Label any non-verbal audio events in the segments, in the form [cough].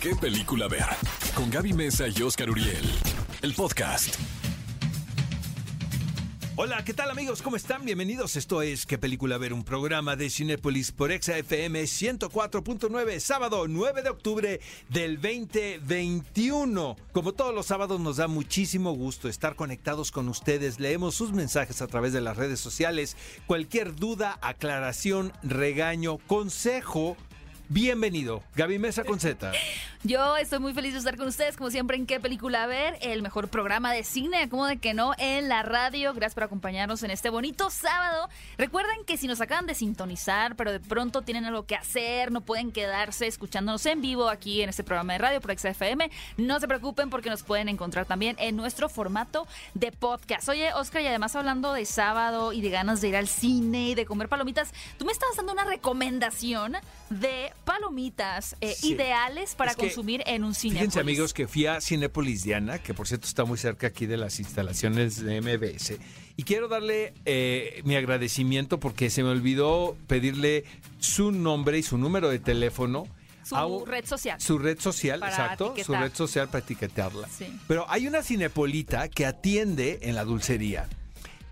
qué película ver. Con Gaby Mesa y Oscar Uriel. El podcast. Hola, ¿qué tal amigos? ¿Cómo están? Bienvenidos. Esto es ¿Qué película ver? Un programa de Cinépolis por ExaFM 104.9, sábado 9 de octubre del 2021. Como todos los sábados nos da muchísimo gusto estar conectados con ustedes. Leemos sus mensajes a través de las redes sociales. Cualquier duda, aclaración, regaño, consejo Bienvenido, Gaby Mesa con. [laughs] Yo estoy muy feliz de estar con ustedes, como siempre, en qué película ver, el mejor programa de cine, como de que no, en la radio. Gracias por acompañarnos en este bonito sábado. Recuerden que si nos acaban de sintonizar, pero de pronto tienen algo que hacer, no pueden quedarse escuchándonos en vivo aquí en este programa de radio por XFM, no se preocupen porque nos pueden encontrar también en nuestro formato de podcast. Oye, Oscar, y además hablando de sábado y de ganas de ir al cine y de comer palomitas, tú me estabas dando una recomendación de palomitas eh, ideales para consumir en un cine. Fíjense amigos que fui a Cinépolis Diana, que por cierto está muy cerca aquí de las instalaciones de MBS. Y quiero darle eh, mi agradecimiento porque se me olvidó pedirle su nombre y su número de teléfono. Su red social. Su red social, exacto. Su red social para etiquetarla. Pero hay una cinepolita que atiende en la dulcería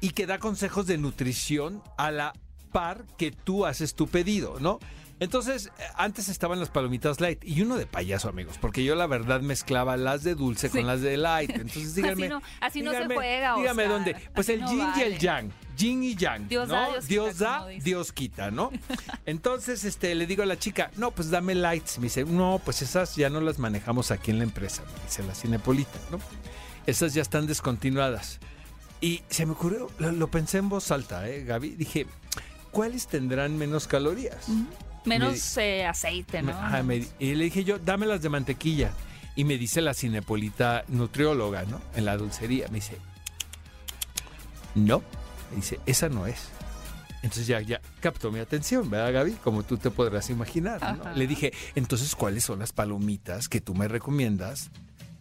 y que da consejos de nutrición a la par que tú haces tu pedido, ¿no? Entonces, eh, antes estaban las palomitas light y uno de payaso, amigos, porque yo la verdad mezclaba las de dulce con las de light. Entonces, [laughs] díganme. así no, se juega, Dígame dónde. Pues el yin y el yang. Yin y yang. Dios ¿no? da, Dios, da, Dios quita, ¿no? [laughs] Entonces, este, le digo a la chica, no, pues dame lights. Me dice, no, pues esas ya no las manejamos aquí en la empresa, me dice la Cinepolita, ¿no? Esas ya están descontinuadas. Y se me ocurrió, lo, pensé en voz alta, ¿eh, Gaby? Dije, ¿cuáles tendrán menos calorías? Menos eh, aceite, ¿no? y le dije yo, dame las de mantequilla. Y me dice la cinepolita nutrióloga, ¿no? En la dulcería. Me dice, no. Me dice, esa no es. Entonces ya, ya captó mi atención, ¿verdad, Gaby? Como tú te podrás imaginar. ¿no? Le dije, entonces, ¿cuáles son las palomitas que tú me recomiendas?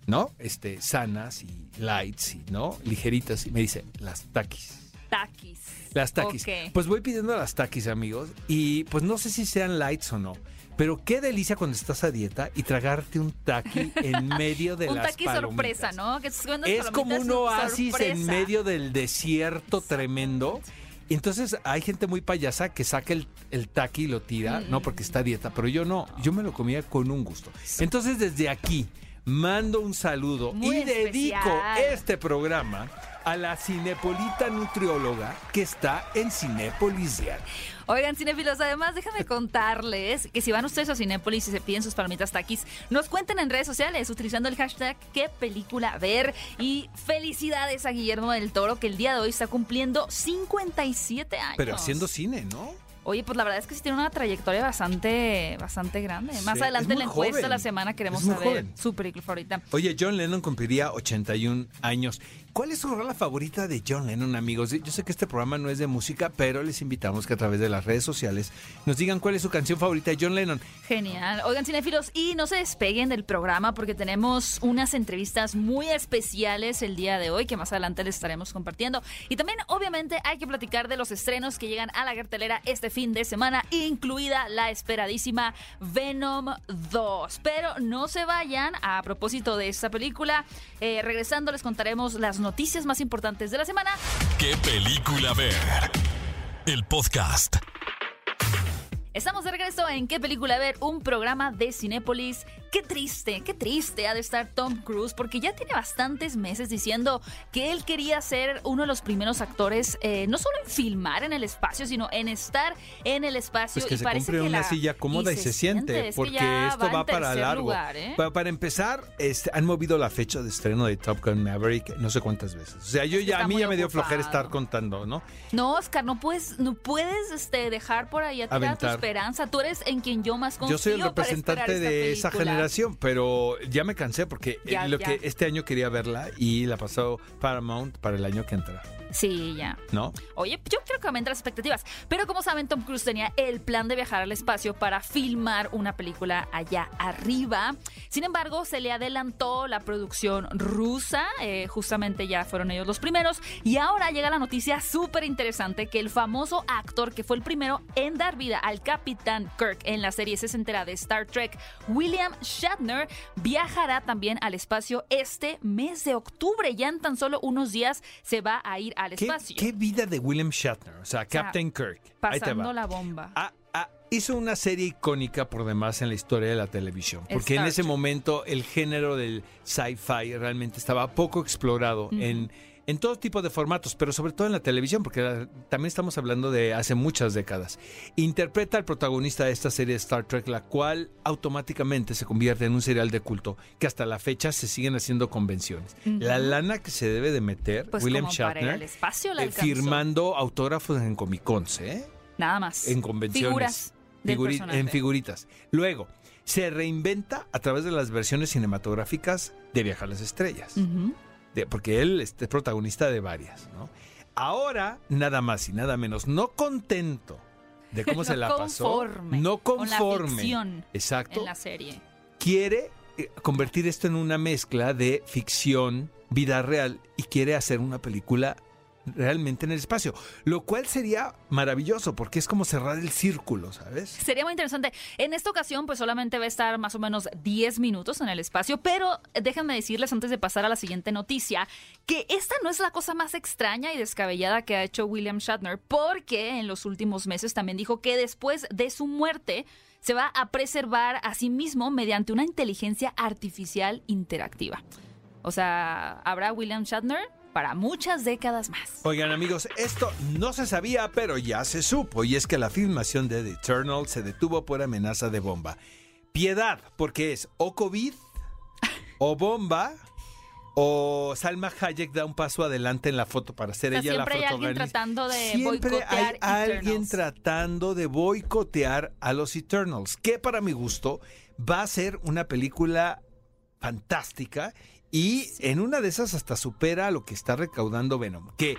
¿No? Este, sanas y lights, y, ¿no? Ligeritas. Y me dice, las taquis. Taquis. Las taquis. Pues voy pidiendo las taquis, amigos. Y pues no sé si sean lights o no. Pero qué delicia cuando estás a dieta y tragarte un taqui [laughs] en medio de un las taqui sorpresa, ¿no? es como un oasis en medio del desierto tremendo. Y entonces hay gente muy payasa que saca el, el taqui y lo tira, no porque está a dieta, pero yo no, yo me lo comía con un gusto. Entonces desde aquí mando un saludo y dedico este programa a la cinepolita nutrióloga que está en Cinépolis Oigan, cinefilos, además déjame contarles que si van ustedes a Cinépolis y se piden sus palomitas taquis, nos cuenten en redes sociales utilizando el hashtag qué película ver. Y felicidades a Guillermo del Toro que el día de hoy está cumpliendo 57 años. Pero haciendo cine, ¿no? Oye, pues la verdad es que sí tiene una trayectoria bastante, bastante grande. Más adelante en la encuesta de la semana queremos saber su película favorita. Oye, John Lennon cumpliría 81 años. ¿Cuál es su rola favorita de John Lennon, amigos? Yo sé que este programa no es de música, pero les invitamos que a través de las redes sociales nos digan cuál es su canción favorita de John Lennon. Genial. Oigan, cinéfilos, y no se despeguen del programa porque tenemos unas entrevistas muy especiales el día de hoy que más adelante les estaremos compartiendo. Y también, obviamente, hay que platicar de los estrenos que llegan a la cartelera este fin de semana, incluida la esperadísima Venom 2. Pero no se vayan, a propósito de esta película, eh, regresando les contaremos las noticias más importantes de la semana. ¿Qué película ver? El podcast. Estamos de regreso en ¿Qué película ver? Un programa de Cinépolis. Qué triste, qué triste ha de estar Tom Cruise porque ya tiene bastantes meses diciendo que él quería ser uno de los primeros actores, eh, no solo en filmar en el espacio, sino en estar en el espacio. Pues que se compre una silla cómoda y se, siente, porque esto va, para largo. ¿eh? para, empezar, este, han movido la fecha de estreno de Top Gun Maverick no sé cuántas veces. O sea, yo ya a mí ya me dio flojera estar contando, ¿no? No, Oscar, no puedes, no puedes este, dejar por ahí a tu esperanza. Tú eres en quien yo más confío. Yo soy el representante de esa generación, pero ya me cansé porque lo que este año quería verla y la pasó Paramount para el año que entra. Sí, ya. ¿no? Oye, yo creo que aumentan las expectativas. Pero como saben, Tom Cruise tenía el plan de viajar al espacio para filmar una película allá arriba. Sin embargo, se le adelantó la producción rusa. eh, justamente ya fueron ellos los primeros. Y ahora llega la noticia súper interesante que el famoso actor que fue el primero en dar vida al Capitán Kirk en la serie sesentera de Star Trek, William Shatner, viajará también al espacio este mes de octubre. Ya en tan solo unos días se va a ir al ¿Qué, espacio. qué vida de William Shatner? O sea, Captain Kirk. Pasando la bomba. Ah, ah, hizo una serie icónica por demás en la historia de la televisión. Porque en ese momento el género del sci-fi realmente estaba poco explorado en, en todo tipo de formatos, pero sobre todo en la televisión, porque la- también estamos hablando de hace muchas décadas. Interpreta al protagonista de esta serie de Star Trek, la cual automáticamente se convierte en un serial de culto que hasta la fecha se siguen haciendo convenciones. La lana que se debe de meter Pues William Shatner espacio la eh, firmando autógrafos en Comic Cons, ¿eh? Nada más. en convenciones. Figuras Figuri- en figuritas. Luego, se reinventa a través de las versiones cinematográficas de Viajar a las Estrellas. De- porque él es protagonista de varias, ¿no? Ahora, nada más y nada menos, no contento de cómo [laughs] se la pasó, conforme no con la conforme, ficción exacto, En la serie. quiere eh, convertir esto en una mezcla de ficción, vida real y quiere hacer una película realmente en el espacio, lo cual sería maravilloso porque es como cerrar el círculo, ¿sabes? Sería muy interesante. En esta ocasión, pues solamente va a estar más o menos 10 minutos en el espacio, pero déjenme decirles antes de pasar a la siguiente noticia que esta no es la cosa más extraña y descabellada que ha hecho William Shatner, porque en los últimos meses también dijo que después de su muerte se va a preservar a sí mismo mediante una inteligencia artificial interactiva. O sea, habrá William Shatner para muchas décadas más. Oigan amigos, esto no se sabía, pero ya se supo, y es que la filmación de The Eternal se detuvo por amenaza de bomba. Piedad, porque es o COVID, o bomba, o Salma Hayek da un paso adelante en la foto para ser O sea, ella la siempre hay alguien tratando de Siempre boicotear hay alguien tratando de boicotear a los Eternals, que para mi gusto va a ser una película fantástica y en una de esas hasta supera lo que está recaudando Venom, que,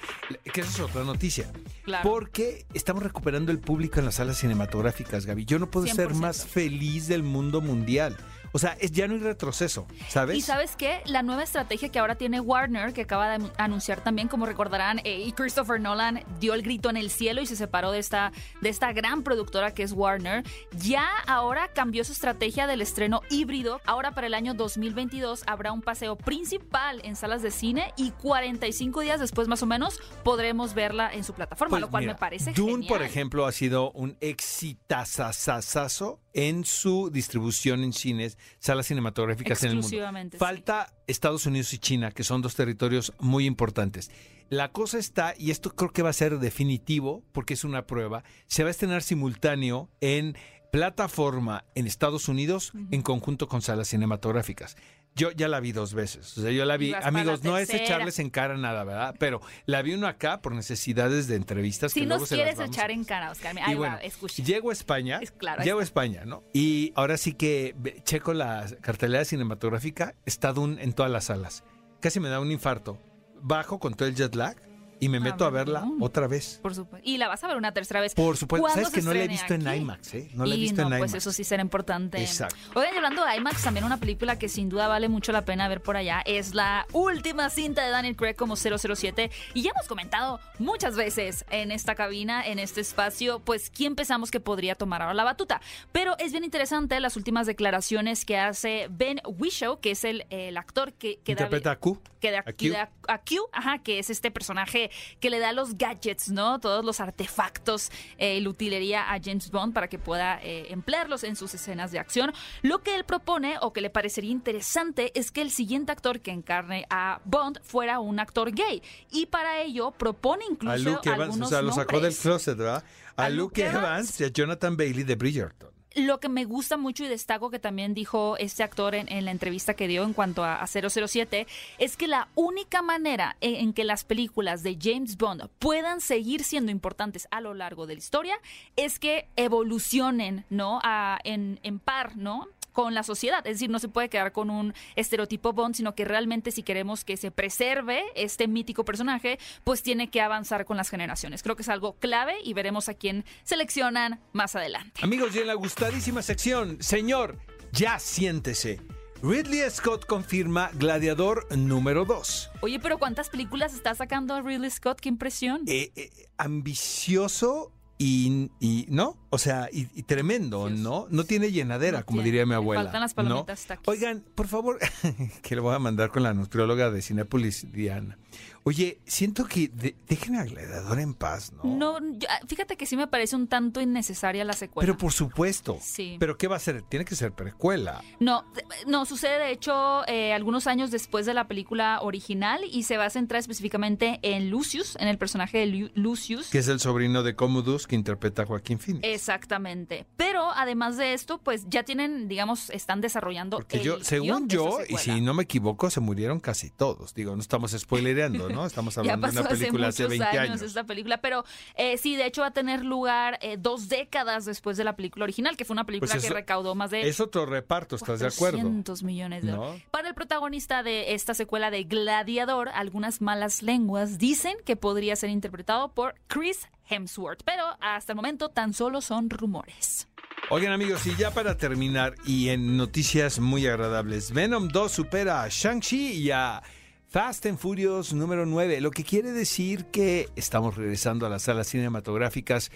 que esa es otra noticia. Claro. Porque estamos recuperando el público en las salas cinematográficas, Gaby. Yo no puedo ser 100%. más feliz del mundo mundial. O sea, es, ya no hay retroceso, ¿sabes? Y sabes qué? La nueva estrategia que ahora tiene Warner, que acaba de anunciar también, como recordarán, eh, y Christopher Nolan dio el grito en el cielo y se separó de esta, de esta gran productora que es Warner, ya ahora cambió su estrategia del estreno híbrido. Ahora para el año 2022 habrá un paseo principal en salas de cine y 45 días después más o menos podremos verla en su plataforma, Pues lo cual mira, me parece Dune, genial. por ejemplo, ha sido un exitazazazazo en su distribución en cines, salas cinematográficas en el mundo. Sí. Falta Estados Unidos y China, que son dos territorios muy importantes. La cosa está, y esto creo que va a ser definitivo, porque es una prueba, se va a estrenar simultáneo en plataforma en Estados Unidos en conjunto con salas cinematográficas. Yo ya la vi dos veces. O sea, yo la vi, la amigos, no es echarles en cara nada, ¿verdad? Pero la vi uno acá por necesidades de entrevistas. Si que luego nos se las quieres vamos echar a- en cara, Oscar, y ahí bueno, va, escucha. llego a España, Es claro, llego a. España, ¿no? Y ahora sí que checo la cartelera cinematográfica, está Dune en todas las salas. Casi me da un infarto. Bajo con todo el jet lag y me Ah, meto a bueno, verla no. otra vez. Por supuesto. Y la vas a ver una tercera vez. Por supuesto, ¿Cuándo sabes que no la he visto en? IMAX, ¿eh? No la he visto no, en pues IMAX. eso sí será importante. Exacto. Oigan, hablando de IMAX, también una película que sin duda vale mucho la pena ver por allá es la última cinta de Daniel Craig como 007. Y ya hemos comentado muchas veces en esta cabina, en este espacio, pues quién pensamos que podría tomar ahora la batuta. Pero es bien interesante las últimas declaraciones que hace Ben Whishaw, que es el, el actor que, que da- Interpreta a Q. que a Q, ajá, que es este personaje que le da los gadgets, ¿no? Todos los artefactos eh, y la utilería a James Bond para que pueda eh, emplearlos en sus escenas de acción. Lo que él propone o que le parecería interesante es que el siguiente actor que encarne a Bond fuera un actor gay y para ello propone incluso A Luke Evans, o algunos sea, lo sacó del closet, ¿verdad? A, A Luke Luke Evans y a Jonathan Bailey de Bridgerton. Lo que me gusta mucho y destaco que también dijo este actor en, la entrevista que dio en cuanto a, a 007 es que la única manera en, en que las películas de James Bond puedan seguir siendo importantes a lo largo de la historia es que evolucionen, ¿no? A- en, en par, ¿no? Con la sociedad. Es decir, no se puede quedar con un estereotipo Bond, sino que realmente si queremos que se preserve este mítico personaje, pues tiene que avanzar con las generaciones. Creo que es algo clave y veremos a quién seleccionan más adelante. Amigos, y en la gustadísima sección, señor, ya siéntese. Ridley Scott confirma Gladiador número 2. Oye, pero ¿cuántas películas está sacando Ridley Scott? ¡Qué impresión! Eh, eh, ambicioso y, y, ¿no? O sea, y, y tremendo, ¿no? No tiene llenadera, No como tiene, diría mi le abuela. faltan las ¿no? palomitas taquis. Oigan, por favor, [laughs] que le voy a mandar con la nutrióloga de Cinépolis, Diana. Oye, siento que de- dejen a Gladiador en paz, ¿no? No, yo- fíjate que sí me parece un tanto innecesaria la secuela. Pero por supuesto. Sí. Pero ¿qué va a ser? Tiene que ser precuela. No, no, sucede de hecho eh, algunos años después de la película original y se va a centrar específicamente en Lucius, en el personaje de Lu- Lucius. Que es el sobrino de Commodus que interpreta a Joaquín Phoenix. Exactamente. Pero además de esto, pues ya tienen, digamos, están desarrollando. Porque el yo, según yo, y si no me equivoco, se murieron casi todos. Digo, no estamos spoilereando, ¿no? [laughs] Estamos hablando de una película hace muchos 20 años, años. esta película, pero eh, sí, de hecho va a tener lugar eh, dos décadas después de la película original, que fue una película Pues que eso- recaudó más de Es otro reparto, ¿estás de acuerdo? 400 millones de ¿No? dólares. Para el protagonista de esta secuela de Gladiador, algunas malas lenguas dicen que podría ser interpretado por Chris Hemsworth, pero hasta el momento tan solo son rumores. Oigan amigos, y ya para terminar, y en noticias muy agradables, Venom 2 supera a Shang-Chi y a Fast and Furious número 9, lo que quiere decir que estamos regresando a las salas cinematográficas.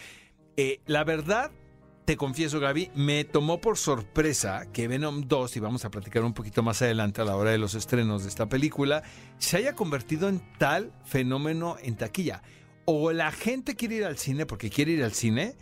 Eh, la verdad, te confieso Gaby, me tomó por sorpresa que Venom 2, y vamos a platicar un poquito más adelante a la hora de los estrenos de esta película, se haya convertido en tal fenómeno en taquilla. O la gente quiere ir al cine porque quiere ir al cine,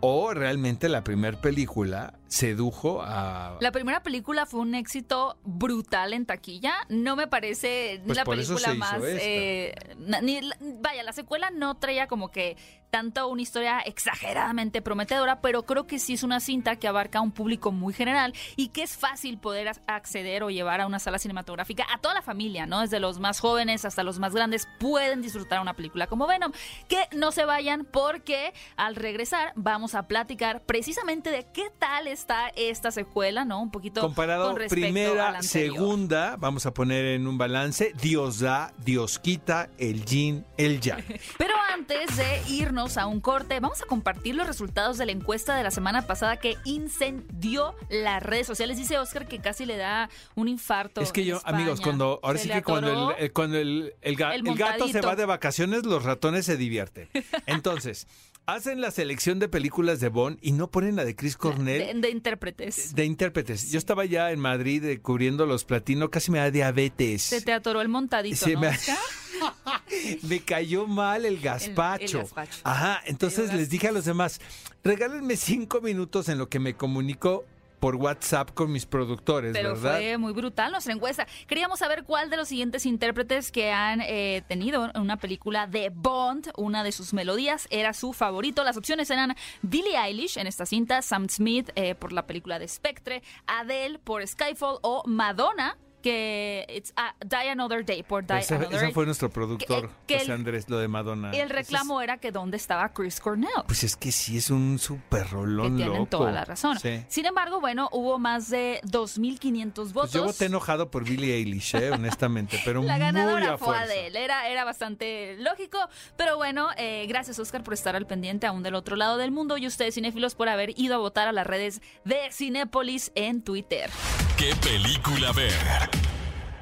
o realmente la primera película sedujo a... La primera película fue un éxito brutal en taquilla. No me parece Pues la película más. eh, ni vaya, la secuela no traía como que tanto una historia exageradamente prometedora, pero creo que sí es una cinta que abarca a un público muy general y que es fácil poder acceder o llevar a una sala cinematográfica a toda la familia, ¿no? Desde los más jóvenes hasta los más grandes pueden disfrutar una película como Venom. Que no se vayan porque al regresar vamos a platicar precisamente de qué tal está esta secuela, ¿no? Un poquito Comparado con respecto a la primera, segunda, vamos a poner en un balance, Dios da, Dios quita, el yin, el yang. [laughs] Pero antes de irnos a un corte, vamos a compartir los resultados de la encuesta de la semana pasada que incendió las redes sociales. Dice Oscar que casi le da un infarto. Es que yo, España. amigos, cuando ahora Se sí que cuando el, eh, cuando el, el ga- el el gato se va de vacaciones, los ratones se divierten. [laughs] Entonces, hacen la selección de películas de Bond y no ponen la de Chris Cornell. de, de intérpretes. de intérpretes. Yo estaba ya en Madrid eh, cubriendo los platinos, casi me da diabetes. Se te atoró el montadito, Se ¿no, [laughs] me- cayó mal el gazpacho. gazpacho. Ajá, entonces les dije a los demás, regálenme cinco minutos en lo que me comunico por WhatsApp con mis productores, Pero ¿verdad? fue muy brutal nuestra encuesta. Queríamos saber cuál de los siguientes intérpretes que han eh, tenido en una película de Bond, una de sus melodías, era su favorito. Las opciones eran Billie Eilish en esta cinta, Sam Smith eh, por la película de Spectre, Adele por Skyfall o Madonna que it's a Die Another Day por Die Ese, Another ese fue nuestro productor, Que- que José Andrés, lo de Madonna. Y el reclamo era que dónde estaba Chris Cornell. Pues es que sí es un súper Que rolón tienen loco. toda la razón. Sí. Sin embargo, bueno, hubo más de 2.500 votos. Pues yo voté enojado por Billie Eilish, eh, honestamente, pero [laughs] La muy ganadora a fue. Adele. Era, era bastante lógico. Pero bueno, eh, gracias, Oscar, por estar al pendiente aún del otro lado del mundo. Y ustedes, cinéfilos, por haber ido a votar a las redes de Cinépolis en Twitter. ¿Qué película ver?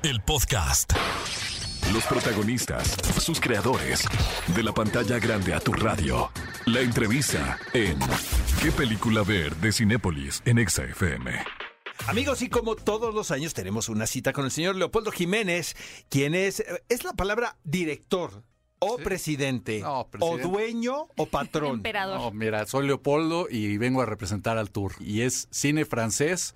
El podcast. Los protagonistas, sus creadores. De la pantalla grande a tu radio. La entrevista en ¿Qué película ver? de Cinépolis en Exa FM. Amigos, y como todos los años tenemos una cita con el señor Leopoldo Jiménez, quien es, es la palabra director o Sí. presidente, No, presidente. o dueño o patrón. [laughs] Emperador. No, mira, soy Leopoldo y vengo a representar al tour. Y es cine francés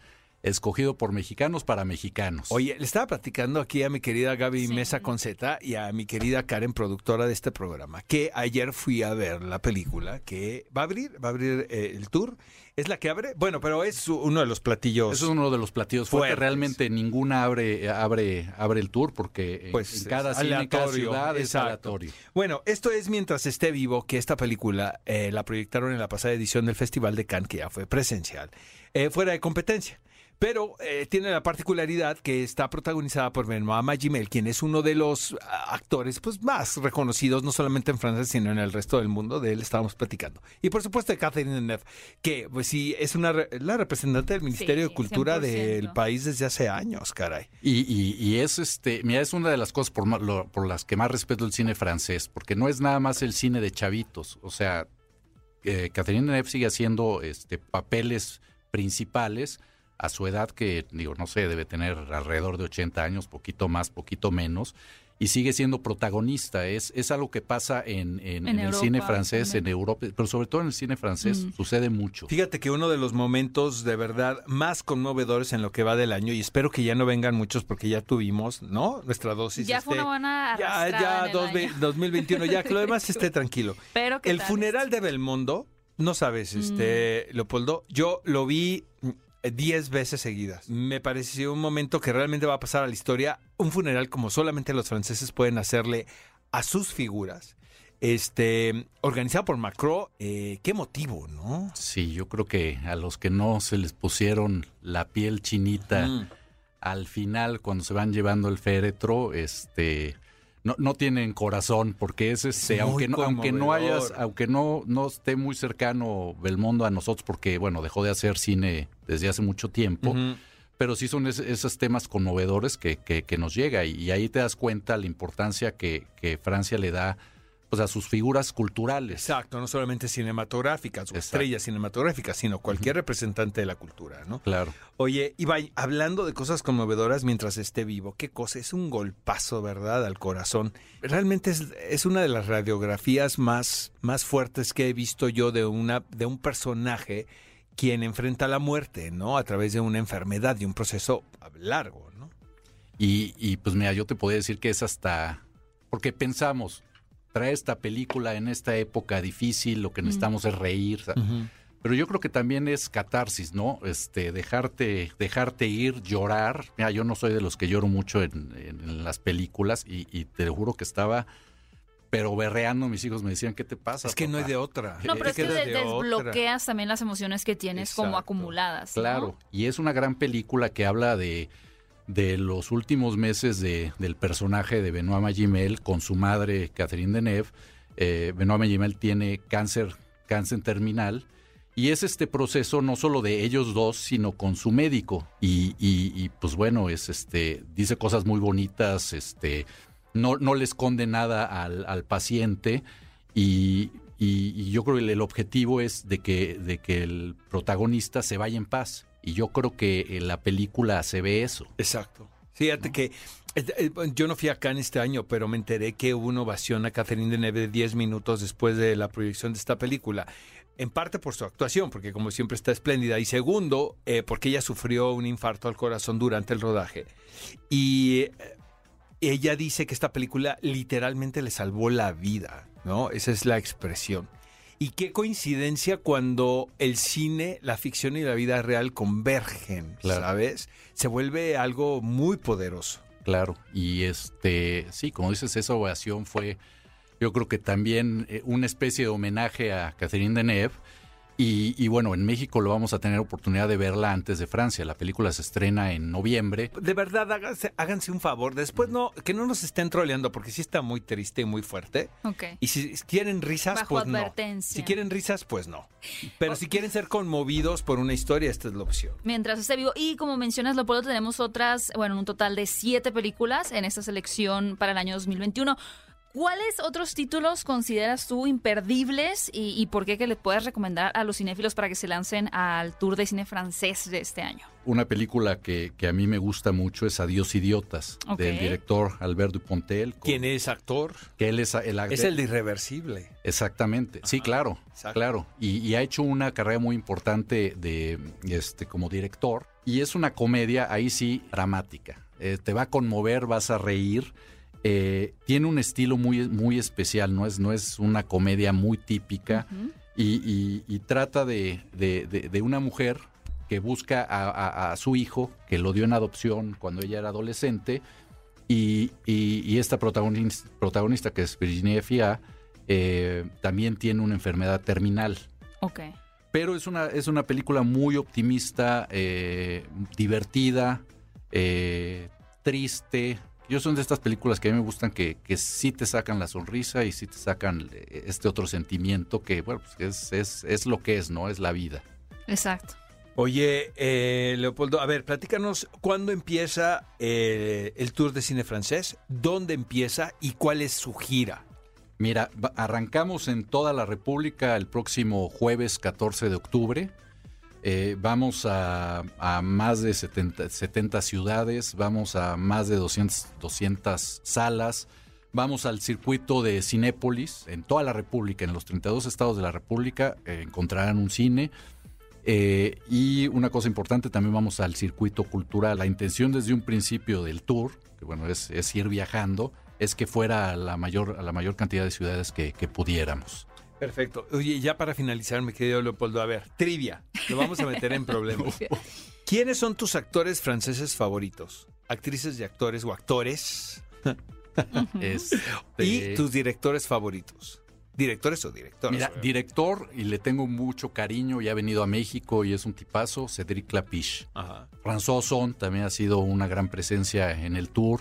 escogido por mexicanos para mexicanos. Oye, le estaba platicando aquí a mi querida Gaby Sí. Mesa Conceta y a mi querida Karen, productora de este programa, que ayer fui a ver la película que va a abrir, va a abrir eh, el tour. ¿Es la que abre? Bueno, pero es uno de los platillos. Eso es uno de los platillos fuertes. Fuertes. Realmente ninguna abre, abre, abre el tour porque en- Pues, en cada cine, en cada ciudad es exacto. aleatorio. Bueno, esto es mientras esté vivo que esta película eh, la proyectaron en la pasada edición del Festival de Cannes, que ya fue presencial, eh, fuera de competencia. Pero eh, tiene la particularidad que está protagonizada por Benoît Magimel, quien es uno de los ah, actores pues, más reconocidos, no solamente en Francia, sino en el resto del mundo. De él estábamos platicando. Y por supuesto de Catherine Deneuve, que pues sí es una la representante del Ministerio Sí, de Cultura 100%. del país desde hace años, caray. Y, y- y es este, mira, es una de las cosas por, lo- por las que más respeto el cine francés, porque no es nada más el cine de chavitos. O sea, eh, Catherine Deneuve sigue haciendo este, papeles principales a su edad que, digo, no sé, debe tener alrededor de 80 años, poquito más, poquito menos, y sigue siendo protagonista. Es, es algo que pasa en, en- En en el cine francés, también. en Europa, pero sobre todo en el cine francés Mm. sucede mucho. Fíjate que uno de los momentos de verdad más conmovedores en lo que va del año, y espero que ya no vengan muchos porque ya tuvimos, ¿no? Nuestra dosis. ya fue una buena Ya, ya, en el dos año. ve- 2021, ya que lo demás [laughs] esté tranquilo. Pero ¿qué El tal? funeral de Belmondo, no sabes, este, Leopoldo, yo lo vi mm, 10 veces seguidas. Me pareció un momento que realmente va a pasar a la historia, un funeral como solamente los franceses pueden hacerle a sus figuras. Este, organizado por Macron, eh, qué motivo, ¿no? Sí, yo creo que a los que no se les pusieron la piel chinita Mm. al final cuando se van llevando el féretro, este no, no tienen corazón porque es este, Es aunque no, aunque no hayas, aunque no, no esté muy cercano Belmondo a nosotros porque bueno, dejó de hacer cine desde hace mucho tiempo, pero sí son es- esos temas conmovedores que, que, que nos llega y, y ahí te das cuenta la importancia que, que Francia le da pues, a sus figuras culturales. Exacto, no solamente cinematográficas o Exacto. estrellas cinematográficas, sino cualquier representante de la cultura, ¿no? Claro. Oye, Ibai, hablando de cosas conmovedoras mientras esté vivo, qué cosa, es un golpazo, ¿verdad?, al corazón. Realmente es, es una de las radiografías más, más fuertes que he visto yo de, una, de un personaje quien enfrenta la muerte, ¿no? A través de una enfermedad, de un proceso largo, ¿no? Y, y, pues mira, yo te podría decir que es hasta, porque pensamos, traer esta película en esta época difícil, lo que necesitamos es reír, pero yo creo que también es catarsis, ¿no? Este, dejarte, dejarte ir, llorar. Mira, yo no soy de los que lloro mucho en, en- en las películas y, y te juro que estaba, pero berreando, mis hijos me decían, ¿qué te pasa? Es que no hay papá?". de otra. No, pero es que de- de otra. desbloqueas también las emociones que tienes como acumuladas. ¿no? Claro, y es una gran película que habla de, de los últimos meses de, del personaje de Benoît Magimel con su madre Catherine Deneuve. Eh, Benoît Magimel tiene cáncer, cáncer terminal y es este proceso no solo de ellos dos, sino con su médico. Y, y- pues bueno, es este, dice cosas muy bonitas, este, no, no le esconde nada al, al paciente y, y- yo creo que el objetivo es de que, de que el protagonista se vaya en paz. Y yo creo que en la película se ve eso. Exacto. Fíjate que eh, eh, yo no fui acá en este año, pero me enteré que hubo una ovación a Catherine Deneuve de 10 minutos después de la proyección de esta película. En parte por su actuación, porque como siempre está espléndida. Y segundo, eh, porque ella sufrió un infarto al corazón durante el rodaje. Y ella dice que esta película literalmente le salvó la vida, ¿no? Esa es la expresión. Y qué coincidencia cuando el cine, la ficción y la vida real convergen, Claro. ¿sabes? Se vuelve algo muy poderoso. Claro. Y este, sí, como dices, esa ovación fue, yo creo que también eh, una especie de homenaje a Catherine Deneuve. Y, y bueno, en México lo vamos a tener oportunidad de verla antes de Francia. La película se estrena en noviembre. De verdad, háganse, háganse un favor. Después no, que no nos estén troleando porque sí está muy triste y muy fuerte. Ok. Y si quieren risas, Bajo pues no. advertencia. Si quieren risas, pues no. Pero si quieren ser conmovidos por una historia, esta es la opción. Mientras esté vivo. Y como mencionas, Leopoldo, tenemos otras, bueno, un total de siete películas en esta selección para el año 2021. ¿Cuáles otros títulos consideras tú imperdibles y, y por qué que le puedes recomendar a los cinéfilos para que se lancen al Tour de Cine Francés de este año? Una película que, que a mí me gusta mucho es Adiós Idiotas, del director Albert Dupontel. con- ¿Quién es actor? Que él es el, Es el de Irreversible. Exactamente, sí, claro, exacto. claro. Y, y ha hecho una carrera muy importante de este como director. Y es una comedia, ahí sí, dramática. Eh, te va a conmover, vas a reír. Eh, tiene un estilo muy, muy especial, no es, no es una comedia muy típica. y, y- y trata de, de- de- de una mujer que busca a, a- a su hijo, que lo dio en adopción cuando ella era adolescente. Y, esta protagonista, protagonista, que es Virginia Fia, eh, también tiene una enfermedad terminal. Ok. Pero es una, es una película muy optimista, eh, divertida, eh, triste. Yo son de estas películas que a mí me gustan que, que sí te sacan la sonrisa y sí te sacan eh, este otro sentimiento que, bueno, pues es, es, es lo que es, ¿no? Es la vida. Exacto. Oye, eh, Leopoldo, a ver, platícanos cuándo empieza eh, el Tour de Cine Francés, dónde empieza y cuál es su gira. Mira, arrancamos en toda la República el próximo jueves 14 de octubre. Eh, vamos a, más de 70, 70 ciudades, vamos a más de 200, 200 salas, vamos al circuito de Cinépolis en toda la República, en los 32 estados de la República eh, encontrarán un cine. Eh, y una cosa importante, también vamos al circuito cultural. La intención desde un principio del tour, que bueno, es, ir viajando, es que fuera a la mayor, a la mayor cantidad de ciudades que pudiéramos. Perfecto. Oye, ya para finalizar, mi querido Leopoldo, a ver, trivia, lo vamos a meter en problemas. [laughs] ¿Quiénes son tus actores franceses favoritos? Actrices y actores o actores. Este, Y tus directores favoritos. ¿Directores o directores? Mira, director, y le tengo mucho cariño, y ha venido a México y es un tipazo, Cédric Clapiche. Ajá. François Ozon también ha sido una gran presencia en el tour.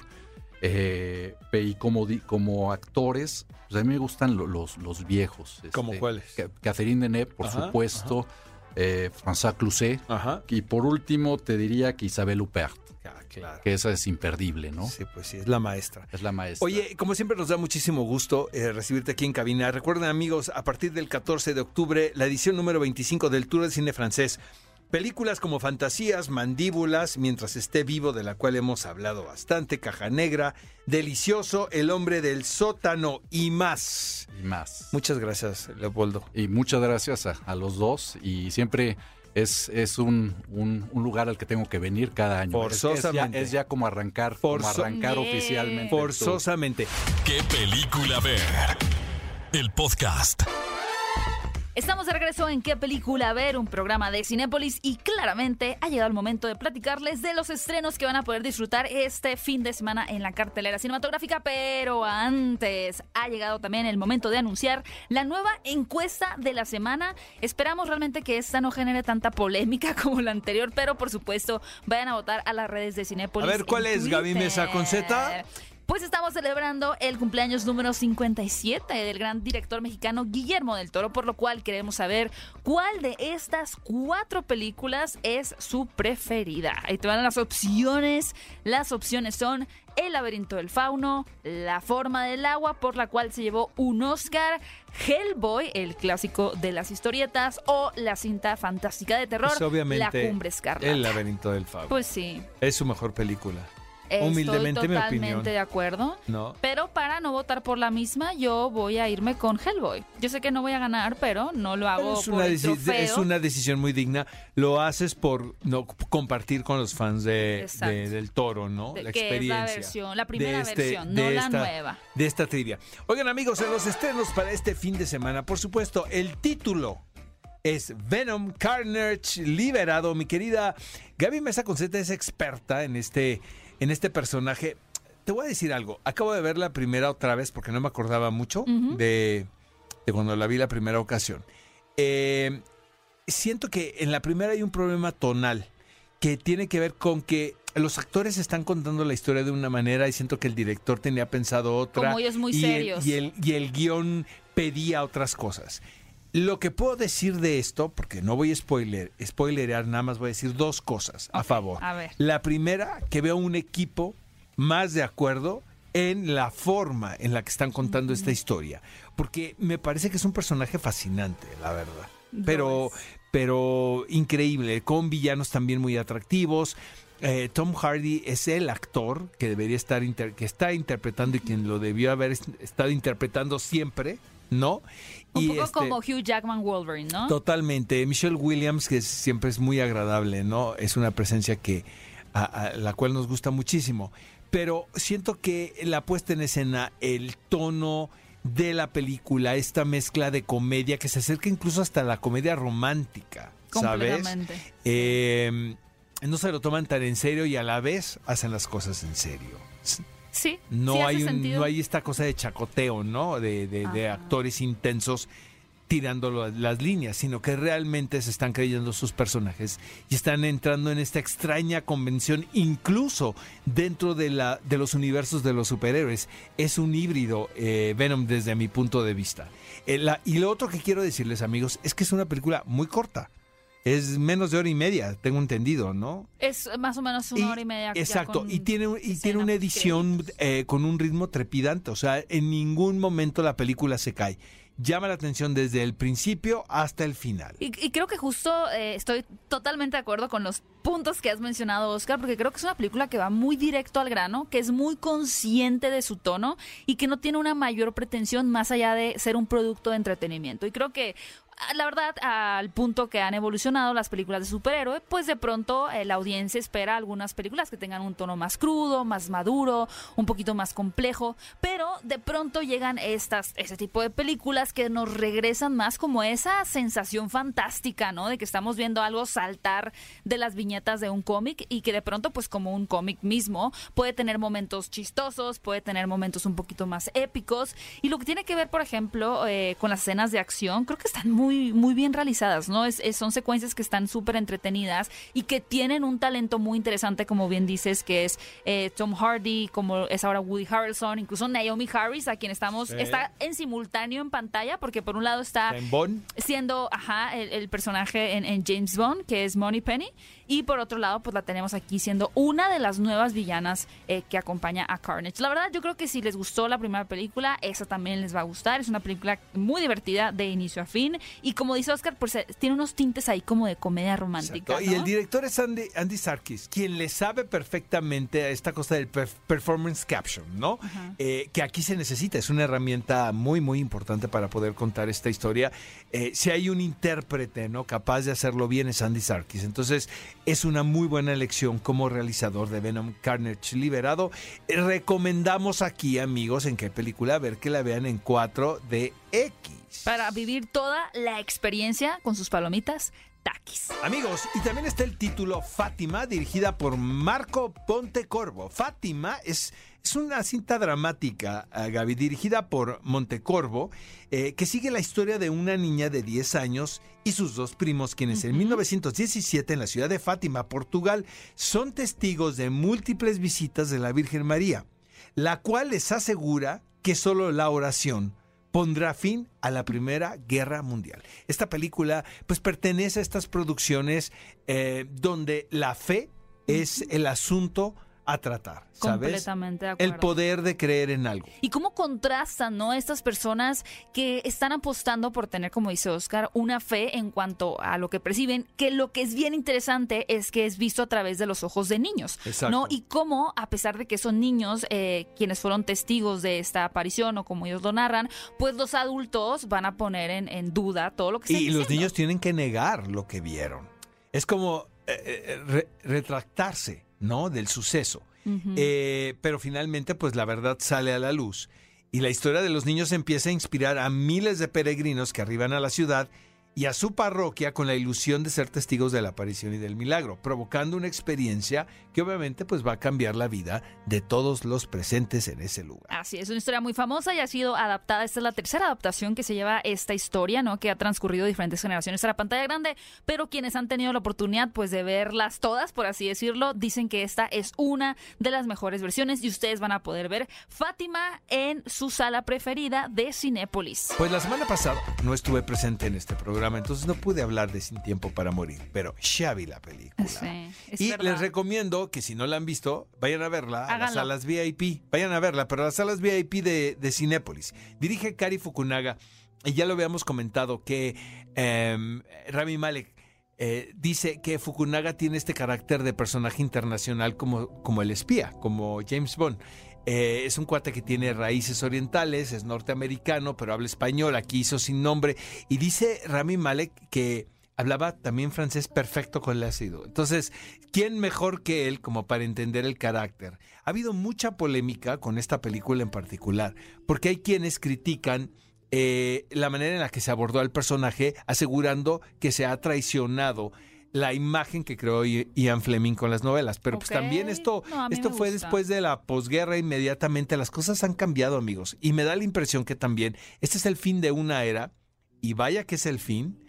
Eh, y como, como actores, pues a mí me gustan lo- los, los viejos. ¿Cómo este, cuáles? Ca- Catherine Deneuve, por Ajá, supuesto. eh, François Cluzet. Ajá. Y por último, te diría que Isabelle Huppert, Ah, claro. que esa es imperdible, ¿no? Sí, pues sí, es la maestra. Es la maestra. Oye, como siempre nos da muchísimo gusto eh, recibirte aquí en cabina. Recuerden amigos, a partir del 14 de octubre, la edición número 25 del Tour de Cine Francés. Películas como Fantasías, Mandíbulas, Mientras esté vivo, de la cual hemos hablado bastante, Caja Negra, Delicioso, El hombre del sótano y más. y más. Muchas gracias, Leopoldo. Y muchas gracias a, a los dos. Y siempre es, es un, un- un lugar al que tengo que venir cada año. Es- Es, ya, Forzosamente. es ya como arrancar, como Forzo- arrancar Yeah. oficialmente. Forzosamente. ¿Qué película ver? El podcast. Estamos de regreso en ¿Qué película ver? Un programa de Cinépolis y claramente ha llegado el momento de platicarles de los estrenos que van a poder disfrutar este fin de semana en la cartelera cinematográfica. Pero antes ha llegado también el momento de anunciar la nueva encuesta de la semana. Esperamos realmente que esta no genere tanta polémica [laughs] como la anterior, pero por supuesto vayan a votar a las redes de Cinépolis. A ver, ¿cuál es, Gaby. Mesa con Z? Pues estamos celebrando el cumpleaños número 57 del gran director mexicano Guillermo del Toro, por lo cual queremos saber cuál de estas cuatro películas es su preferida. Ahí te van las opciones. Las opciones son El laberinto del fauno, La forma del agua, por la cual se llevó un Oscar, Hellboy, el clásico de las historietas, o la cinta fantástica de terror, Pues obviamente, La cumbre escarlata. El laberinto del Fauno. Pues sí. es su mejor película. Estoy Humildemente, mi totalmente opinión. de acuerdo. ¿No? Pero para no votar por la misma, yo voy a irme con Hellboy. Yo sé que no voy a ganar, pero no lo hago es, por una el trofeo. es una decisión muy digna. Lo haces por no compartir con los fans de, del toro, ¿no? de- la que es experiencia. la versión, la primera de este- versión, no la nueva. De esta trivia. Oigan, amigos, en los estrenos para este fin de semana, por supuesto, el título es Venom Carnage liberado. Mi querida Gaby Mesa Conceta es experta en este, en este personaje. Te voy a decir algo. Acabo de ver la primera otra vez porque no me acordaba mucho de, de cuando la vi la primera ocasión. Eh, siento que en la primera hay un problema tonal que tiene que ver con que los actores están contando la historia de una manera y siento que el director tenía pensado otra. Como ellos muy y el- y, el, y el guion pedía otras cosas. Lo que puedo decir de esto, porque no voy a spoiler, spoilerear, nada más voy a decir dos cosas a favor. a ver. La primera, que veo un equipo más de acuerdo en la forma en la que están contando esta historia. Porque me parece que es un personaje fascinante, la verdad. Pero, pero increíble, con villanos también muy atractivos. Eh, Tom Hardy es el actor que debería estar inter- que está interpretando y quien lo debió haber est- estado interpretando siempre, ¿no? Un Y poco este- como Hugh Jackman Wolverine, ¿no? Totalmente. Michelle Williams, que siempre es muy agradable, ¿no? Es una presencia que a, a la cual nos gusta muchísimo. Pero siento que la puesta en escena, el tono de la película, esta mezcla de comedia que se acerca incluso hasta la comedia romántica, ¿sabes? Completamente. Eh, no se lo toman tan en serio y a la vez hacen las cosas en serio. Sí, No, sí hace hay un- no hay esta cosa de chacoteo, ¿no? De, de- actores intensos. tirando las líneas, sino que realmente se están creyendo sus personajes y están entrando en esta extraña convención, incluso dentro de, la, de los universos de los superhéroes. Es un híbrido eh, Venom desde mi punto de vista. Eh, la- y lo otro que quiero decirles, amigos, es que es una película muy corta. Es menos de hora y media, tengo entendido, ¿no? Es más o menos una hora y media. Exacto, y tiene, y tiene una edición eh, con un ritmo trepidante, o sea, en ningún momento la película se cae. Llama la atención desde el principio hasta el final. Y, y creo que justo eh, estoy totalmente de acuerdo con los puntos que has mencionado, Oscar, porque creo que es una película que va muy directo al grano, que es muy consciente de su tono y que no tiene una mayor pretensión más allá de ser un producto de entretenimiento. Y creo que la verdad, al punto que han evolucionado las películas de superhéroe, pues de pronto eh, la audiencia espera algunas películas que tengan un tono más crudo, más maduro, un poquito más complejo, pero de pronto llegan estas, ese tipo de películas que nos regresan más como esa sensación fantástica, ¿no? De que estamos viendo algo saltar de las viñetas de un cómic y que de pronto, pues como un cómic mismo, puede tener momentos chistosos, puede tener momentos un poquito más épicos. Y lo que tiene que ver, por ejemplo, eh, con las escenas de acción, creo que están muy, muy bien realizadas, ¿no? Es, es- son secuencias que están súper entretenidas y que tienen un talento muy interesante, como bien dices, que es eh, Tom Hardy, como es ahora Woody Harrelson, incluso Naomi Harris, a quien estamos, Sí. está en simultáneo en pantalla, porque por un lado está En Bond, siendo ajá, el, el personaje en, en James Bond, que es Money Penny, y por otro lado, pues la tenemos aquí siendo una de las nuevas villanas eh, que acompaña a Carnage. La verdad, yo creo que si les gustó la primera película, esa también les va a gustar. Es una película muy divertida de inicio a fin, y como dice Oscar, pues eh, tiene unos tintes ahí como de comedia romántica. Y el director es Andy, Andy Sarkis, quien le sabe perfectamente a esta cosa del perf- performance caption, ¿no? Eh, que aquí se necesita, es una herramienta muy, muy importante para poder contar esta historia. Eh, si hay un intérprete, ¿no? Capaz de hacerlo bien es Andy Sarkis. Entonces, es una muy buena elección como realizador de Venom Carnage Liberado. Eh, recomendamos aquí, amigos, en qué película ver que la vean en 4DX. Para vivir toda la experiencia con sus palomitas, Amigos, y también está el título Fátima, dirigida por Marco Pontecorvo. Fátima es, es una cinta dramática, ah, Gaby, dirigida por Montecorvo, eh, que sigue la historia de una niña de 10 años y sus dos primos, quienes en 1917 en la ciudad de Fátima, Portugal, son testigos de múltiples visitas de la Virgen María, la cual les asegura que solo la oración pondrá fin a la Primera Guerra Mundial. Esta película pues pertenece a estas producciones eh, donde la fe es el asunto a tratar, ¿sabes? Completamente de acuerdo. El poder de creer en algo. Y cómo contrastan, ¿no? Estas personas que están apostando por tener, como dice Oscar, una fe en cuanto a lo que perciben, que lo que es bien interesante es que es visto a través de los ojos de niños, Exacto. ¿no? Y cómo, a pesar de que son niños eh, quienes fueron testigos de esta aparición o como ellos lo narran, pues los adultos van a poner en, en duda todo lo que están Y los niños tienen que negar lo que vieron. Es como eh, eh, re- retractarse, ¿no? Del suceso. Eh, pero finalmente, pues la verdad sale a la luz. Y la historia de los niños empieza a inspirar a miles de peregrinos que arriban a la ciudad y a su parroquia con la ilusión de ser testigos de la aparición y del milagro, provocando una experiencia que obviamente pues va a cambiar la vida de todos los presentes en ese lugar. Así es, una historia muy famosa y ha sido adaptada. Esta es la tercera adaptación que se lleva esta historia, ¿no? Que ha transcurrido diferentes generaciones a la pantalla grande, pero quienes han tenido la oportunidad, pues, de verlas todas, por así decirlo, dicen que esta es una de las mejores versiones y ustedes van a poder ver Fátima en su sala preferida de Cinépolis. Pues la semana pasada no estuve presente en este programa, entonces no pude hablar de Sin Tiempo para Morir, pero ya vi la película. Sí, y verdad. les recomiendo que si no la han visto, vayan a verla a las salas VIP. Vayan a verla, pero a las salas VIP de, de Cinépolis. Dirige Kari Fukunaga. Y ya lo habíamos comentado que em, Rami Malek eh, dice que Fukunaga tiene este carácter de personaje internacional como, como el espía, como James Bond. Eh, es un cuate que tiene raíces orientales, es norteamericano, pero habla español, aquí hizo sin nombre. Y dice Rami Malek que hablaba también francés perfecto con el ácido. Entonces, ¿quién mejor que él como para entender el carácter? Ha habido mucha polémica con esta película en particular, porque hay quienes critican eh, la manera en la que se abordó al personaje, asegurando que se ha traicionado la imagen que creó Ian Fleming con las novelas. Pero pues también esto, No, esto fue gusta. después de la posguerra inmediatamente. Las cosas han cambiado, amigos. Y me da la impresión que también este es el fin de una era y vaya que es el fin,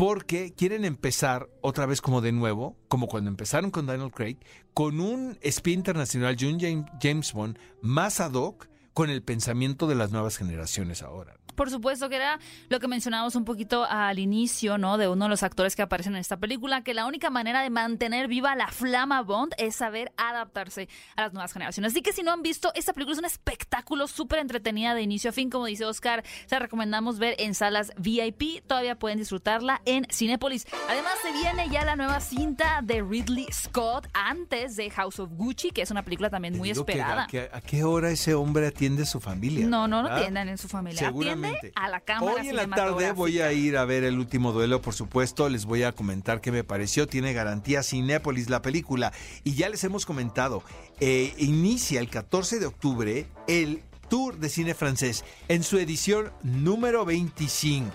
porque quieren empezar otra vez como de nuevo, como cuando empezaron con Daniel Craig, con un espía internacional, John James Bond, más ad hoc con el pensamiento de las nuevas generaciones ahora por supuesto que era lo que mencionábamos un poquito al inicio, ¿no? De uno de los actores que aparecen en esta película, que la única manera de mantener viva la flama Bond es saber adaptarse a las nuevas generaciones. Así que si no han visto, esta película es un espectáculo súper entretenida de inicio a fin, como dice Oscar. Se recomendamos ver en salas VIP. Todavía pueden disfrutarla en Cinepolis. Además, se viene ya la nueva cinta de Ridley Scott antes de House of Gucci, que es una película también muy esperada. a, qué, hora ese hombre atiende su familia? No, no, no atienden en su familia. Seguramente a la cámara Hoy en la tarde voy a ir a ver el último duelo, por supuesto. Les voy a comentar qué me pareció. Tiene garantía Cinépolis la película. Y ya les hemos comentado, eh, inicia el 14 de octubre el Tour de Cine Francés en su edición número 25.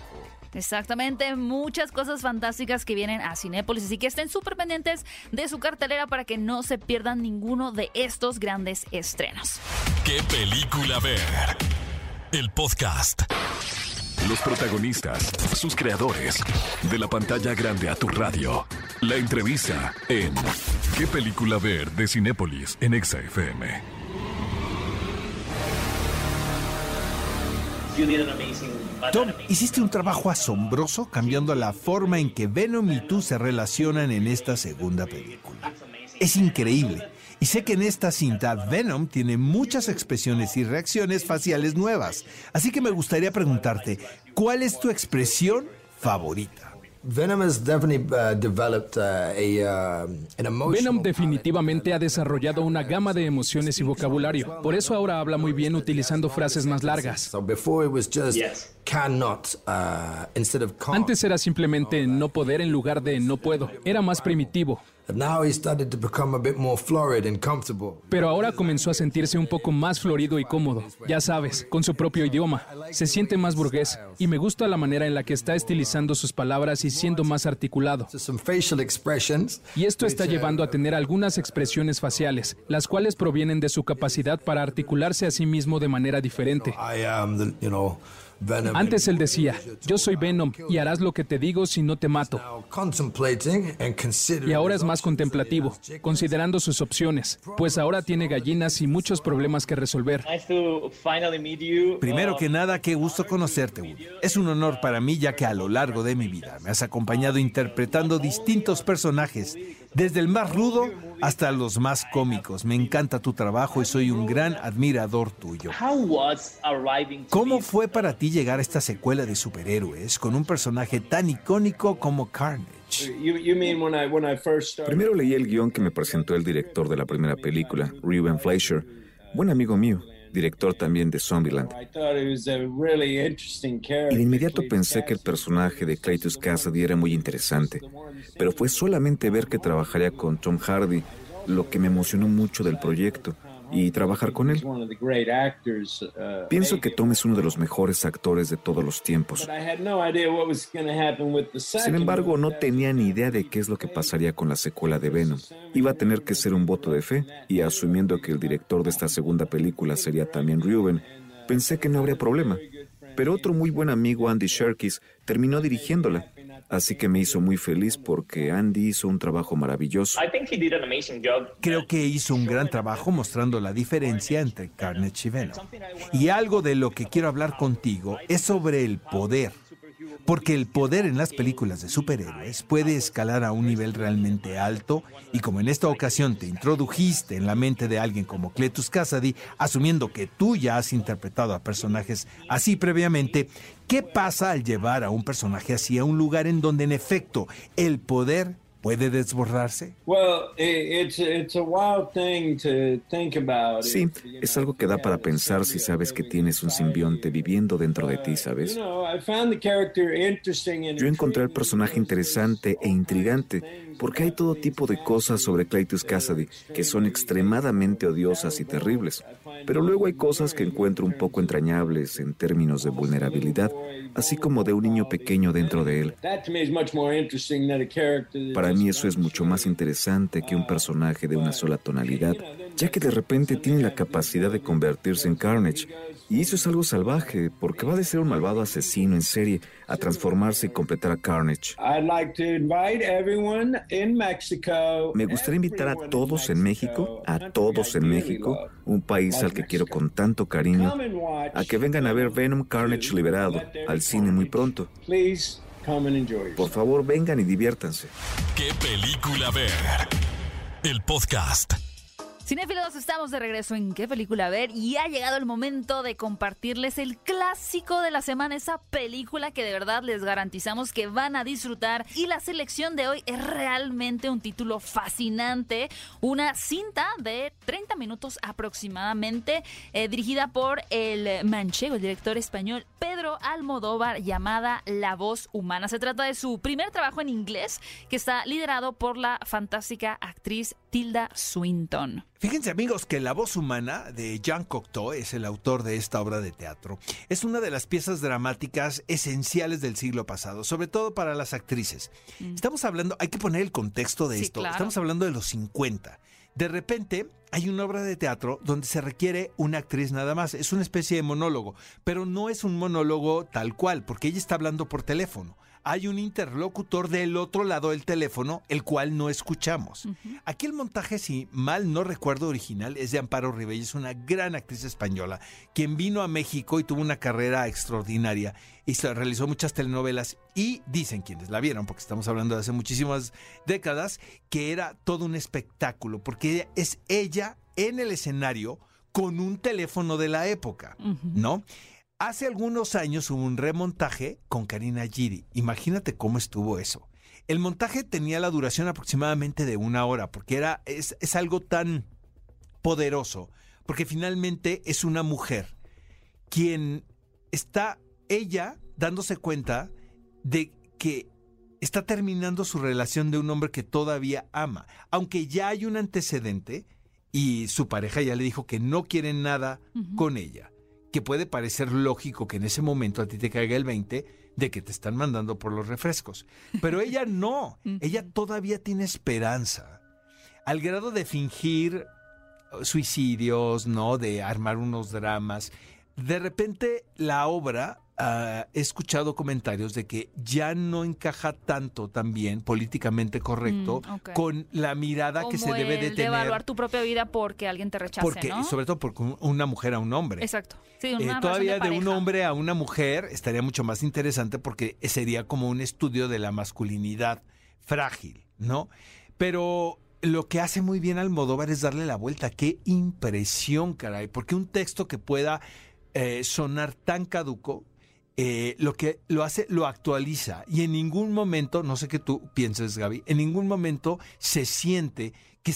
Exactamente, muchas cosas fantásticas que vienen a Cinépolis, así que estén súper pendientes de su cartelera para que no se pierdan ninguno de estos grandes estrenos. ¿Qué película ver? El podcast. Los protagonistas, sus creadores, de la pantalla grande a tu radio. La entrevista en ¿Qué película ver de Cinépolis en EXA-FM? Tom, hiciste un trabajo asombroso cambiando la forma en que Venom y tú se relacionan en esta segunda película. Es increíble. Y sé que en esta cinta Venom tiene muchas expresiones y reacciones faciales nuevas. Así que me gustaría preguntarte, ¿cuál es tu expresión favorita? Venom, definitivamente ha desarrollado una gama de emociones y vocabulario. Por eso ahora habla muy bien utilizando frases más largas. Antes era simplemente no poder en lugar de no puedo. Era más primitivo. Pero ahora comenzó a sentirse un poco más florido y cómodo, ya sabes, con su propio idioma. Se siente más burgués y me gusta la manera en la que está estilizando sus palabras y siendo más articulado. Y esto está llevando a tener algunas expresiones faciales, las cuales provienen de su capacidad para articularse a sí mismo de manera diferente. Antes él decía, yo soy Venom y harás lo que te digo si no te mato. Y ahora es más contemplativo, considerando sus opciones, pues ahora tiene gallinas y muchos problemas que resolver. Primero que nada, qué gusto conocerte, Woody. Es un honor para mí ya que a lo largo de mi vida me has acompañado interpretando distintos personajes desde el más rudo hasta los más cómicos. Me encanta tu trabajo y soy un gran admirador tuyo. ¿Cómo fue para ti llegar a esta secuela de superhéroes con un personaje tan icónico como Carnage? Primero leí el guion que me presentó el director de la primera película, Ruben Fleischer, buen amigo mío director también de Zombieland. Y de inmediato pensé que el personaje de Claytus Cassidy era muy interesante, pero fue solamente ver que trabajaría con Tom Hardy lo que me emocionó mucho del proyecto y trabajar con él. Pienso que Tom es uno de los mejores actores de todos los tiempos. Sin embargo, no tenía ni idea de qué es lo que pasaría con la secuela de Venom. Iba a tener que ser un voto de fe y asumiendo que el director de esta segunda película sería también Ruben, pensé que no habría problema. Pero otro muy buen amigo, Andy Sherkis, terminó dirigiéndola Así que me hizo muy feliz porque Andy hizo un trabajo maravilloso. Creo que hizo un gran trabajo mostrando la diferencia entre Carnage y Venom. Y algo de lo que quiero hablar contigo es sobre el poder porque el poder en las películas de superhéroes puede escalar a un nivel realmente alto y como en esta ocasión te introdujiste en la mente de alguien como Cletus Cassidy, asumiendo que tú ya has interpretado a personajes así previamente, ¿qué pasa al llevar a un personaje así a un lugar en donde en efecto el poder puede desbordarse? Sí, es algo que da para pensar si sabes que tienes un simbionte viviendo dentro de ti, ¿sabes? Yo encontré al personaje interesante e intrigante porque hay todo tipo de cosas sobre Claytus Cassidy que son extremadamente odiosas y terribles. Pero luego hay cosas que encuentro un poco entrañables en términos de vulnerabilidad, así como de un niño pequeño dentro de él. Para mí eso es mucho más interesante que un personaje de una sola tonalidad ya que de repente tiene la capacidad de convertirse en Carnage. Y eso es algo salvaje, porque va de ser un malvado asesino en serie a transformarse y completar a Carnage. Me gustaría invitar a todos en México, a todos en México, un país al que quiero con tanto cariño, a que vengan a ver Venom Carnage liberado al cine muy pronto. Por favor, vengan y diviértanse. ¿Qué película ver? El podcast. Cinefilos, estamos de regreso en qué película ver y ha llegado el momento de compartirles el clásico de la semana, esa película que de verdad les garantizamos que van a disfrutar y la selección de hoy es realmente un título fascinante, una cinta de 30 minutos aproximadamente eh, dirigida por el manchego, el director español Pedro Almodóvar llamada La voz humana. Se trata de su primer trabajo en inglés que está liderado por la fantástica actriz Tilda Swinton. Fíjense amigos que La voz humana de Jean Cocteau es el autor de esta obra de teatro. Es una de las piezas dramáticas esenciales del siglo pasado, sobre todo para las actrices. Mm. Estamos hablando, hay que poner el contexto de esto, estamos hablando de los 50. De repente hay una obra de teatro donde se requiere una actriz nada más. Es una especie de monólogo, pero no es un monólogo tal cual, porque ella está hablando por teléfono hay un interlocutor del otro lado del teléfono, el cual no escuchamos. Aquí el montaje, si mal no recuerdo original, es de Amparo Ribelles, una gran actriz española, quien vino a México y tuvo una carrera extraordinaria y se realizó muchas telenovelas y dicen quienes la vieron, porque estamos hablando de hace muchísimas décadas, que era todo un espectáculo, porque es ella en el escenario con un teléfono de la época, ¿no? Hace algunos años hubo un remontaje con Karina Giri. Imagínate cómo estuvo eso. El montaje tenía la duración aproximadamente de una hora, porque era, es, es algo tan poderoso, porque finalmente es una mujer quien está, ella, dándose cuenta de que está terminando su relación de un hombre que todavía ama, aunque ya hay un antecedente y su pareja ya le dijo que no quiere nada con ella que puede parecer lógico que en ese momento a ti te caiga el 20 de que te están mandando por los refrescos. Pero ella [laughs] no, ella todavía tiene esperanza. Al grado de fingir suicidios, ¿no? De armar unos dramas. De repente la obra Ah, he escuchado comentarios de que ya no encaja tanto también políticamente correcto mm, con la mirada que se debe de tener. De evaluar tu propia vida porque alguien te rechace, porque, Sobre todo porque una mujer a un hombre. Exacto. Eh, todavía de, un hombre a una mujer estaría mucho más interesante porque sería como un estudio de la masculinidad frágil, ¿no? Pero lo que hace muy bien Almodóvar es darle la vuelta. Qué impresión, caray. Porque un texto que pueda eh, sonar tan caduco eh, lo que lo hace, lo actualiza y en ningún momento, no sé qué tú pienses, Gaby, en ningún momento se siente que,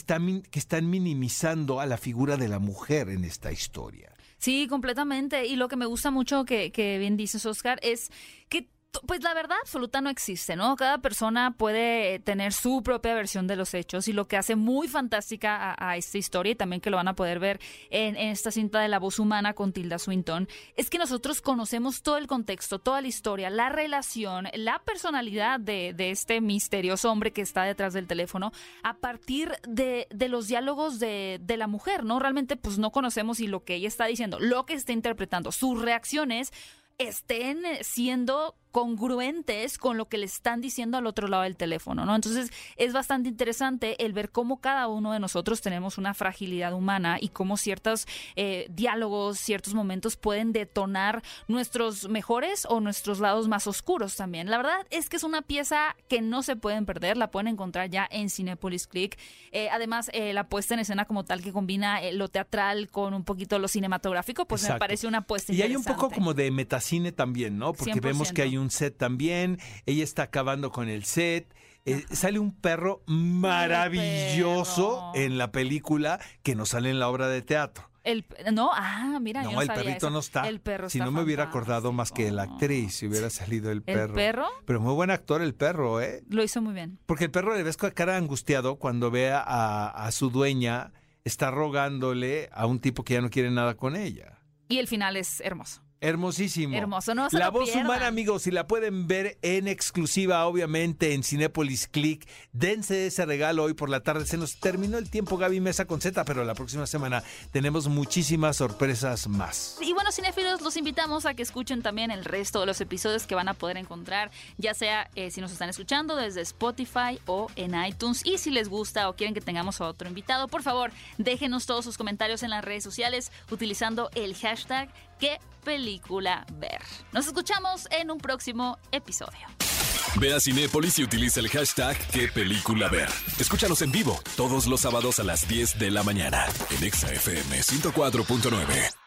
que están minimizando a la figura de la mujer en esta historia. Sí, completamente. Y lo que me gusta mucho que, que bien dices, Oscar, es que pues la verdad absoluta no existe, ¿no? Cada persona puede tener su propia versión de los hechos y lo que hace muy fantástica a, esta historia y también que lo van a poder ver en, esta cinta de la voz humana con Tilda Swinton es que nosotros conocemos todo el contexto, toda la historia, la relación, la personalidad de, este misterioso hombre que está detrás del teléfono a partir de, de los diálogos de, de la mujer, ¿no? Realmente pues no conocemos y lo que ella está diciendo, lo que está interpretando, sus reacciones estén siendo congruentes con lo que le están diciendo al otro lado del teléfono, ¿no? Entonces es bastante interesante el ver cómo cada uno de nosotros tenemos una fragilidad humana y cómo ciertos eh, diálogos, ciertos momentos pueden detonar nuestros mejores o nuestros lados más oscuros también. La verdad es que es una pieza que no se pueden perder, la pueden encontrar ya en Cinepolis Click. Eh, además, eh, la puesta en escena como tal que combina lo teatral con un poquito lo cinematográfico, pues me parece una puesta Y hay un poco como de metacine también, ¿no? Porque vemos que hay un set también, ella está acabando con el set. Eh, sale un perro maravilloso en la película que no sale en la obra de teatro. El, no, ah, mira, no, el perrito no está. El perro si no me hubiera acordado más que la actriz, si hubiera salido el perro. ¿El perro? Pero muy buen actor el perro, ¿eh? Lo hizo muy bien. Porque el perro le ves con cara angustiado cuando ve a, a su dueña, está rogándole a un tipo que ya no quiere nada con ella. Y el final es hermoso. Hermosísimo. Hermoso, no se La lo voz pierdan. humana, amigos, si la pueden ver en exclusiva, obviamente, en Cinépolis Click, dense ese regalo hoy por la tarde. Se nos terminó el tiempo, Gaby Mesa con Z, pero la próxima semana tenemos muchísimas sorpresas más. Y bueno, cinéfilos, los invitamos a que escuchen también el resto de los episodios que van a poder encontrar, ya sea eh, si nos están escuchando desde Spotify o en iTunes. Y si les gusta o quieren que tengamos a otro invitado, por favor, déjenos todos sus comentarios en las redes sociales utilizando el hashtag qué película ver. Nos escuchamos en un próximo episodio. Ve a Cinépolis y utiliza el hashtag qué película ver. Escúchanos en vivo todos los sábados a las 10 de la mañana en Exa FM 104.9.